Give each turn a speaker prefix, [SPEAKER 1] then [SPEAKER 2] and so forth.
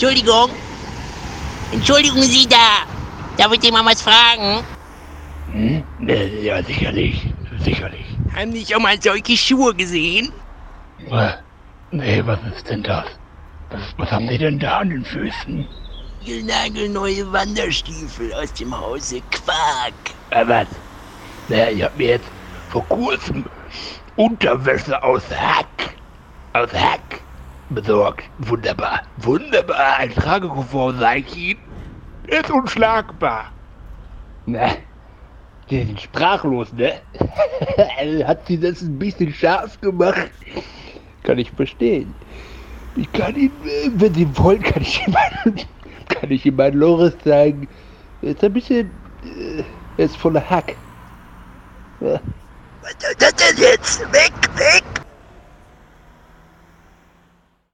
[SPEAKER 1] Entschuldigung. Entschuldigen Sie da. Darf ich dir mal was fragen?
[SPEAKER 2] Hm? Ja, sicherlich. Sicherlich.
[SPEAKER 1] Haben Sie schon mal solche Schuhe gesehen?
[SPEAKER 2] Äh, Nee, was ist denn das? Was, was haben die denn da an den Füßen?
[SPEAKER 1] Nagelneue Wanderstiefel aus dem Hause Quark.
[SPEAKER 2] Äh, was? Naja, ich hab mir jetzt vor kurzem Unterwäsche aus Hack, aus Hack besorgt. Wunderbar. Wunderbar. Ein Tragekomfort, sag ich Ihnen. Ist unschlagbar. Na, die sind sprachlos, ne? Hat sie das ein bisschen scharf gemacht? Kann ich verstehen. Ich kann Ihnen, äh, wenn Sie wollen, kann ich Ihnen kann ich Ihnen Loris zeigen. Er ist ein bisschen, äh, er ist voller Hack. Ja.
[SPEAKER 1] Was soll das denn jetzt? Weg, weg!